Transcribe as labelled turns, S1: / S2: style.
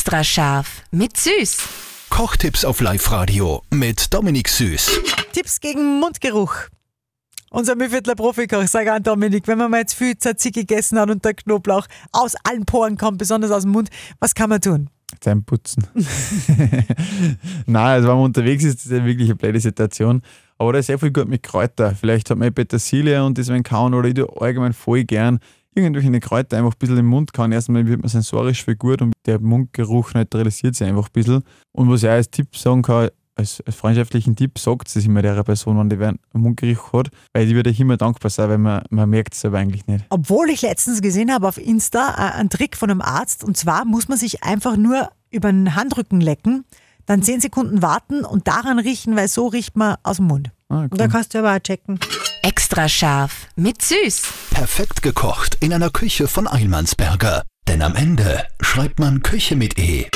S1: Extra scharf mit Süß.
S2: Kochtipps auf Live-Radio mit Dominik Süß.
S3: Tipps gegen Mundgeruch. Unser Mühviertler Profikoch, sag an Dominik, wenn man mal jetzt viel Tzatziki gegessen hat und der Knoblauch aus allen Poren kommt, besonders aus dem Mund, was kann man tun?
S4: Zähne putzen. Nein, also wenn man unterwegs ist, ist das ja wirklich eine blöde Situation. Aber da ist sehr viel gut mit Kräutern. Vielleicht hat man Petersilie und das wenn kauen oder ich tue allgemein voll gern irgendwelche Kräuter einfach ein bisschen im Mund kauen. Erstmal wird man sensorisch viel gut und der Mundgeruch neutralisiert sich einfach ein bisschen. Und was ich auch als Tipp sagen kann, als, als freundschaftlichen Tipp sagt es immer der Person, wenn die einen Mundgeruch hat, weil die wird euch immer dankbar sein, weil man, man merkt es aber eigentlich nicht.
S3: Obwohl ich letztens gesehen habe auf Insta äh, einen Trick von einem Arzt und zwar muss man sich einfach nur über den Handrücken lecken, dann 10 Sekunden warten und daran riechen, weil so riecht man aus dem Mund.
S4: Ah,
S3: Und da
S4: cool.
S3: kannst du aber auch checken.
S1: Extra scharf mit Süß.
S2: Perfekt gekocht in einer Küche von Eilmannsberger. Denn am Ende schreibt man Küche mit E.